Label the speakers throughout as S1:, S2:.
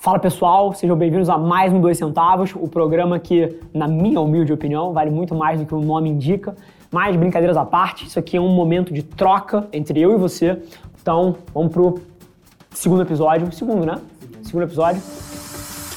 S1: Fala pessoal, sejam bem-vindos a mais um Dois Centavos, o programa que, na minha humilde opinião, vale muito mais do que o nome indica. Mas brincadeiras à parte, isso aqui é um momento de troca entre eu e você. Então, vamos pro segundo episódio. Segundo, né? Segundo episódio.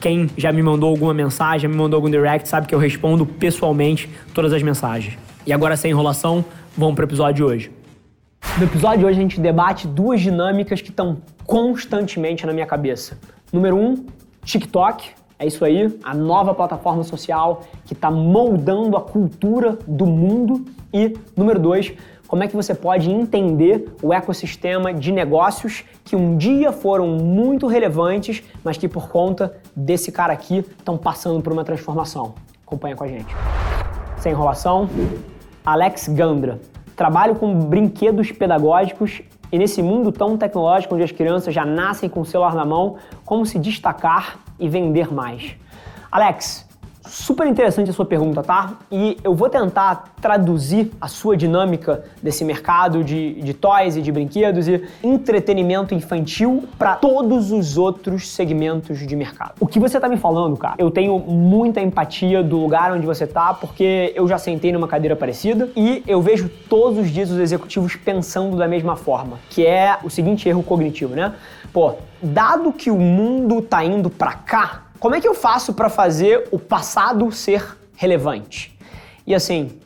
S1: Quem já me mandou alguma mensagem, já me mandou algum direct, sabe que eu respondo pessoalmente todas as mensagens. E agora, sem enrolação, vamos para o episódio de hoje. No episódio de hoje, a gente debate duas dinâmicas que estão constantemente na minha cabeça. Número um, TikTok. É isso aí, a nova plataforma social que está moldando a cultura do mundo. E número dois, como é que você pode entender o ecossistema de negócios que um dia foram muito relevantes, mas que por conta desse cara aqui estão passando por uma transformação. Acompanha com a gente. Sem enrolação, Alex Gandra. Trabalho com brinquedos pedagógicos e nesse mundo tão tecnológico onde as crianças já nascem com o celular na mão, como se destacar e vender mais? Alex, Super interessante a sua pergunta, tá? E eu vou tentar traduzir a sua dinâmica desse mercado de, de toys e de brinquedos e entretenimento infantil para todos os outros segmentos de mercado. O que você tá me falando, cara? Eu tenho muita empatia do lugar onde você tá, porque eu já sentei numa cadeira parecida e eu vejo todos os dias os executivos pensando da mesma forma, que é o seguinte erro cognitivo, né? Pô, dado que o mundo tá indo para cá, como é que eu faço para fazer o passado ser relevante? E assim,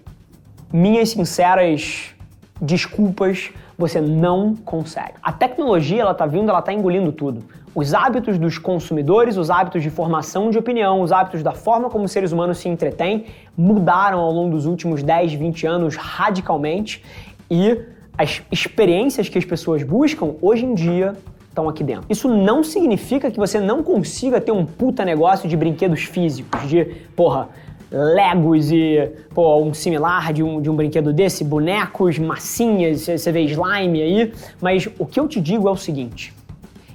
S1: minhas sinceras desculpas, você não consegue. A tecnologia, ela tá vindo, ela tá engolindo tudo. Os hábitos dos consumidores, os hábitos de formação de opinião, os hábitos da forma como os seres humanos se entretêm mudaram ao longo dos últimos 10, 20 anos radicalmente e as experiências que as pessoas buscam hoje em dia estão aqui dentro. Isso não significa que você não consiga ter um puta negócio de brinquedos físicos, de, porra, Legos e pô, um similar de um, de um brinquedo desse, bonecos, massinhas, você vê slime aí. Mas o que eu te digo é o seguinte: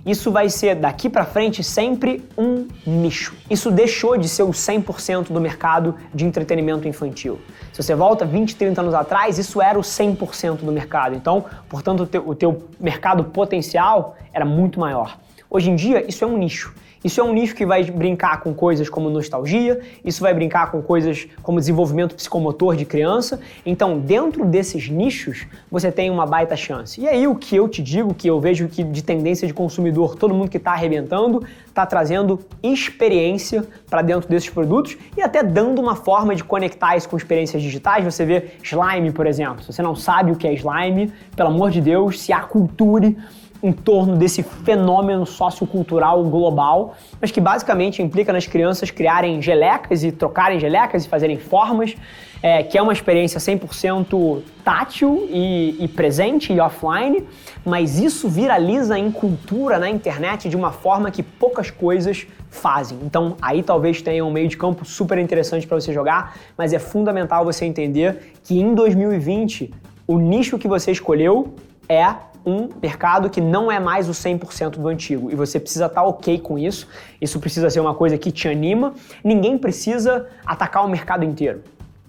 S1: isso vai ser daqui para frente sempre um nicho. Isso deixou de ser o 100% do mercado de entretenimento infantil. Se você volta 20, 30 anos atrás, isso era o 100% do mercado. Então, portanto, o teu, o teu mercado potencial era muito maior. Hoje em dia, isso é um nicho. Isso é um nicho que vai brincar com coisas como nostalgia, isso vai brincar com coisas como desenvolvimento psicomotor de criança. Então, dentro desses nichos, você tem uma baita chance. E aí, o que eu te digo, que eu vejo que de tendência de consumidor, todo mundo que está arrebentando, está trazendo experiência para dentro desses produtos e até dando uma forma de conectar isso com experiências digitais. Você vê slime, por exemplo. Se você não sabe o que é slime, pelo amor de Deus, se aculture em torno desse fenômeno sociocultural global, mas que basicamente implica nas crianças criarem gelecas e trocarem gelecas e fazerem formas, é, que é uma experiência 100% tátil e, e presente e offline, mas isso viraliza em cultura na internet de uma forma que poucas coisas fazem. Então aí talvez tenha um meio de campo super interessante para você jogar, mas é fundamental você entender que em 2020 o nicho que você escolheu é um mercado que não é mais o 100% do antigo e você precisa estar tá ok com isso. Isso precisa ser uma coisa que te anima. Ninguém precisa atacar o mercado inteiro.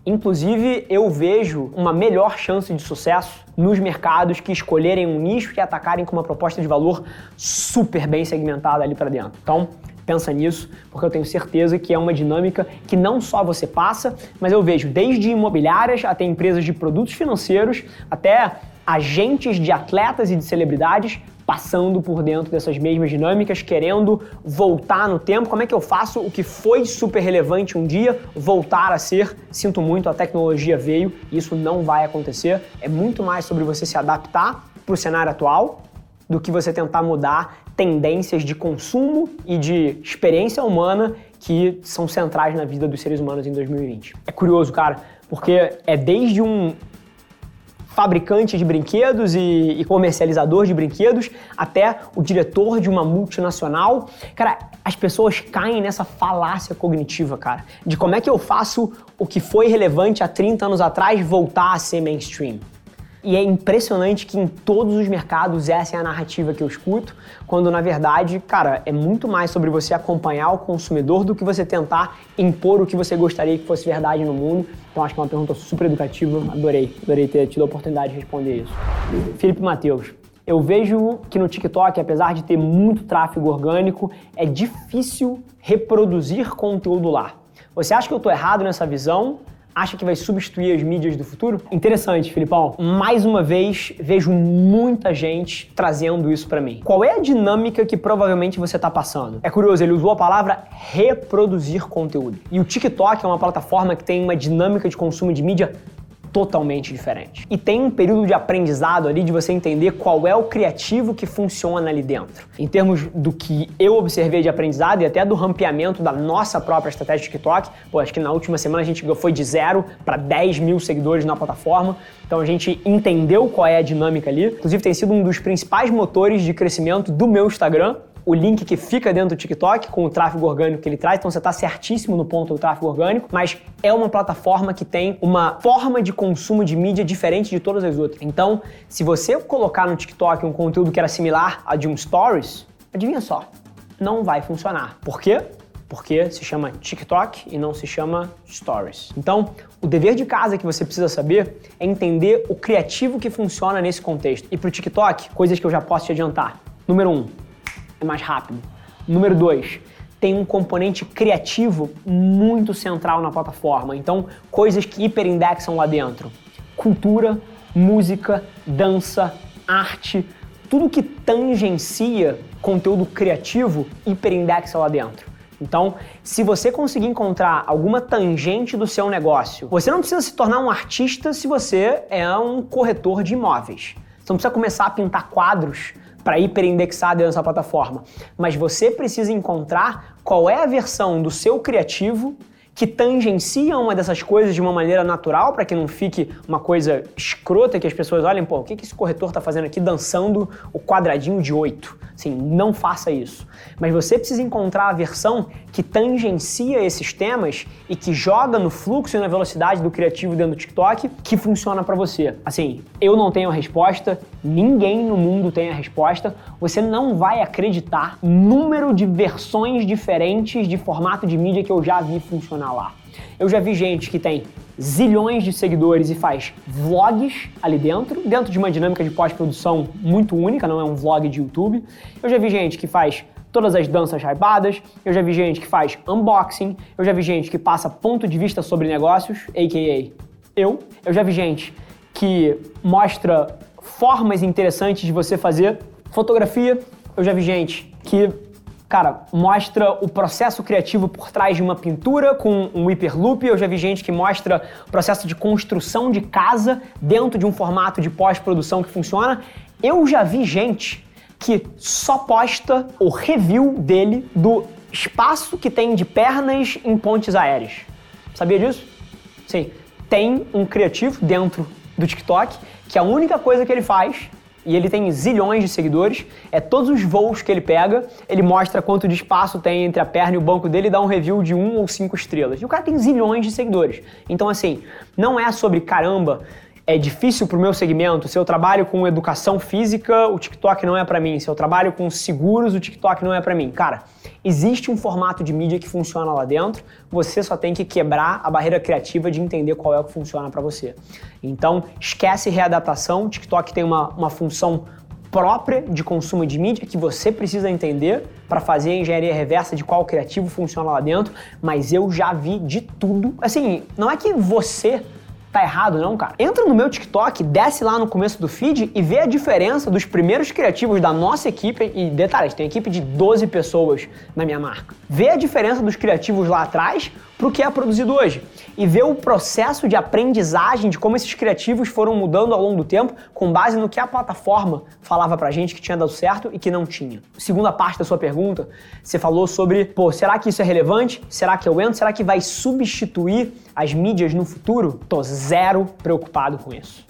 S1: Inclusive, eu vejo uma melhor chance de sucesso nos mercados que escolherem um nicho e atacarem com uma proposta de valor super bem segmentada ali para dentro. Então, pensa nisso, porque eu tenho certeza que é uma dinâmica que não só você passa, mas eu vejo desde imobiliárias até empresas de produtos financeiros, até agentes de atletas e de celebridades passando por dentro dessas mesmas dinâmicas, querendo voltar no tempo. Como é que eu faço o que foi super relevante um dia voltar a ser? Sinto muito, a tecnologia veio, isso não vai acontecer. É muito mais sobre você se adaptar para o cenário atual do que você tentar mudar tendências de consumo e de experiência humana que são centrais na vida dos seres humanos em 2020. É curioso, cara, porque é desde um fabricante de brinquedos e, e, comercializador de brinquedos, até o diretor de uma multinacional. Cara, as pessoas caem nessa falácia cognitiva, cara, de como é que eu faço o que foi relevante há 30 anos atrás voltar a ser mainstream. E é impressionante que em todos os mercados essa é a narrativa que eu escuto, quando na verdade, cara, é muito mais sobre você acompanhar o consumidor do que você tentar impor o que você gostaria que fosse verdade no mundo. Então acho que é uma pergunta super educativa, adorei, adorei ter tido a oportunidade de responder isso. Felipe Matheus, eu vejo que no TikTok, apesar de ter muito tráfego orgânico, é difícil reproduzir conteúdo lá. Você acha que eu estou errado nessa visão? Acha que vai substituir as mídias do futuro? Interessante, Filipão. Mais uma vez, vejo muita gente trazendo isso para mim. Qual é a dinâmica que provavelmente você tá passando? É curioso, ele usou a palavra reproduzir conteúdo. E o TikTok é uma plataforma que tem uma dinâmica de consumo de mídia totalmente diferente. E tem um período de aprendizado ali de você entender qual é o criativo que funciona ali dentro. Em termos do que eu observei de aprendizado e até do rampeamento da nossa própria estratégia de TikTok, pô, acho que na última semana a gente foi de zero para 10 mil seguidores na plataforma. Então a gente entendeu qual é a dinâmica ali. Inclusive tem sido um dos principais motores de crescimento do meu Instagram o link que fica dentro do TikTok com o tráfego orgânico que ele traz, então você está certíssimo no ponto do tráfego orgânico, mas é uma plataforma que tem uma forma de consumo de mídia diferente de todas as outras. Então, se você colocar no TikTok um conteúdo que era similar a de um Stories, adivinha só, não vai funcionar. Por quê? Porque se chama TikTok e não se chama Stories. Então, o dever de casa que você precisa saber é entender o criativo que funciona nesse contexto. E para o TikTok, coisas que eu já posso te adiantar. Número um, é mais rápido. Número dois, tem um componente criativo muito central na plataforma. Então, coisas que hiperindexam lá dentro. Cultura, música, dança, arte, tudo que tangencia conteúdo criativo hiperindexa lá dentro. Então, se você conseguir encontrar alguma tangente do seu negócio, você não precisa se tornar um artista se você é um corretor de imóveis. Você não precisa começar a pintar quadros para hiperindexar dentro dessa plataforma. Mas você precisa encontrar qual é a versão do seu criativo que tangencia uma dessas coisas de uma maneira natural, para que não fique uma coisa escrota que as pessoas olhem, pô, o que, que esse corretor está fazendo aqui dançando o quadradinho de 8? Assim, não faça isso. Mas você precisa encontrar a versão que tangencia esses temas e que joga no fluxo e na velocidade do criativo dentro do TikTok que funciona para você. Assim, eu não tenho a resposta, ninguém no mundo tem a resposta. Você não vai acreditar número de versões diferentes de formato de mídia que eu já vi funcionar lá. Eu já vi gente que tem zilhões de seguidores e faz vlogs ali dentro, dentro de uma dinâmica de pós-produção muito única, não é um vlog de YouTube. Eu já vi gente que faz todas as danças hypadas, eu já vi gente que faz unboxing, eu já vi gente que passa ponto de vista sobre negócios, a.k.a. eu. Eu já vi gente que mostra formas interessantes de você fazer fotografia, eu já vi gente que cara, mostra o processo criativo por trás de uma pintura com um hyperloop. Eu já vi gente que mostra o processo de construção de casa dentro de um formato de pós-produção que funciona. Eu já vi gente que só posta o review dele do espaço que tem de pernas em pontes aéreas. Sabia disso? Sim. Tem um criativo dentro do TikTok que a única coisa que ele faz e ele tem zilhões de seguidores. É todos os voos que ele pega, ele mostra quanto de espaço tem entre a perna e o banco dele e dá um review de um ou cinco estrelas. E o cara tem zilhões de seguidores. Então, assim, não é sobre caramba é difícil para o meu segmento. Se eu trabalho com educação física, o TikTok não é para mim. Se eu trabalho com seguros, o TikTok não é para mim. Cara, existe um formato de mídia que funciona lá dentro. Você só tem que quebrar a barreira criativa de entender qual é o que funciona para você. Então, esquece readaptação. O TikTok tem uma, uma função própria de consumo de mídia que você precisa entender para fazer a engenharia reversa de qual criativo funciona lá dentro, mas eu já vi de tudo. Assim, não é que você tá errado, não, cara. Entra no meu TikTok, desce lá no começo do feed e vê a diferença dos primeiros criativos da nossa equipe. E detalhes, tem equipe de 12 pessoas na minha marca. Vê a diferença dos criativos lá atrás para o que é produzido hoje. E ver o processo de aprendizagem de como esses criativos foram mudando ao longo do tempo, com base no que a plataforma falava pra gente que tinha dado certo e que não tinha. Segunda parte da sua pergunta, você falou sobre, pô, será que isso é relevante? Será que eu entro? Será que vai substituir as mídias no futuro? Tô zero preocupado com isso.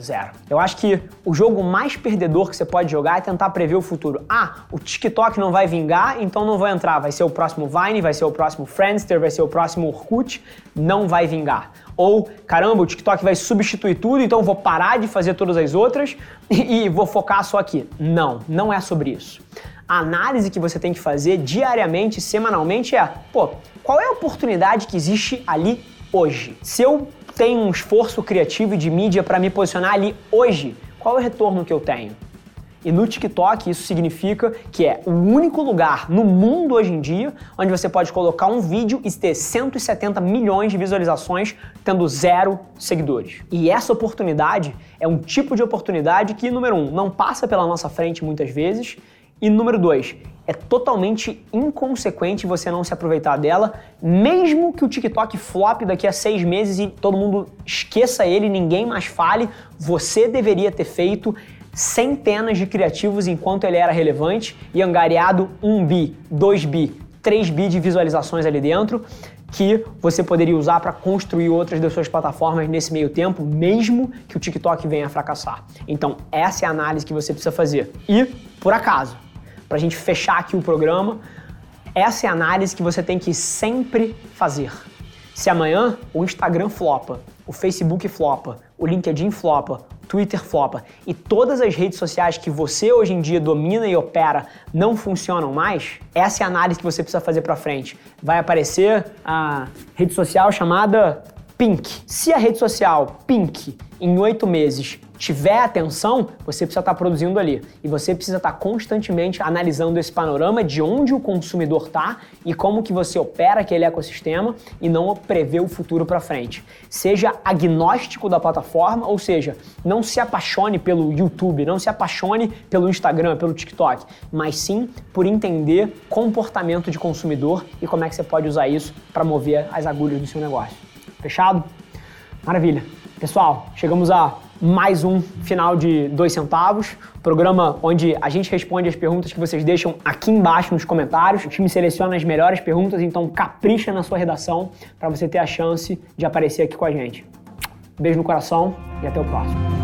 S1: Zero. Eu acho que o jogo mais perdedor que você pode jogar é tentar prever o futuro. Ah, o TikTok não vai vingar, então não vou entrar. Vai ser o próximo Vine, vai ser o próximo Friendster, vai ser o próximo Orkut. Não vai vingar. Ou, caramba, o TikTok vai substituir tudo, então vou parar de fazer todas as outras e, vou focar só aqui. Não, não é sobre isso. A análise que você tem que fazer diariamente, semanalmente é, pô, qual é a oportunidade que existe ali hoje? Se eu tenho um esforço criativo e de mídia para me posicionar ali hoje, qual é o retorno que eu tenho? E no TikTok isso significa que é o único lugar no mundo hoje em dia onde você pode colocar um vídeo e ter 170 milhões de visualizações tendo zero seguidores. E essa oportunidade é um tipo de oportunidade que, número um, não passa pela nossa frente muitas vezes e número dois, é totalmente inconsequente você não se aproveitar dela, mesmo que o TikTok flop daqui a seis meses e todo mundo esqueça ele, ninguém mais fale, você deveria ter feito centenas de criativos enquanto ele era relevante e angariado 1 bi, 2 bi, 3 bi de visualizações ali dentro que você poderia usar para construir outras das suas plataformas nesse meio tempo, mesmo que o TikTok venha a fracassar. Então, essa é a análise que você precisa fazer. E, por acaso, para a gente fechar aqui o programa, essa é a análise que você tem que sempre fazer. Se amanhã o Instagram flopa, o Facebook flopa, o LinkedIn flopa, o Twitter flopa e todas as redes sociais que você hoje em dia domina e opera não funcionam mais, essa é a análise que você precisa fazer para frente. Vai aparecer a rede social chamada Pink. Se a rede social Pink em oito meses tiver atenção, você precisa estar produzindo ali. E você precisa estar constantemente analisando esse panorama de onde o consumidor está e como que você opera aquele ecossistema e não prever o futuro para frente. Seja agnóstico da plataforma, ou seja, não se apaixone pelo YouTube, não se apaixone pelo Instagram, pelo TikTok, mas sim por entender comportamento de consumidor e como é que você pode usar isso para mover as agulhas do seu negócio. Fechado? Maravilha. Pessoal, chegamos a mais um final de dois centavos, programa onde a gente responde as perguntas que vocês deixam aqui embaixo nos comentários. O time seleciona as melhores perguntas, então capricha na sua redação para você ter a chance de aparecer aqui com a gente. Beijo no coração e até o próximo.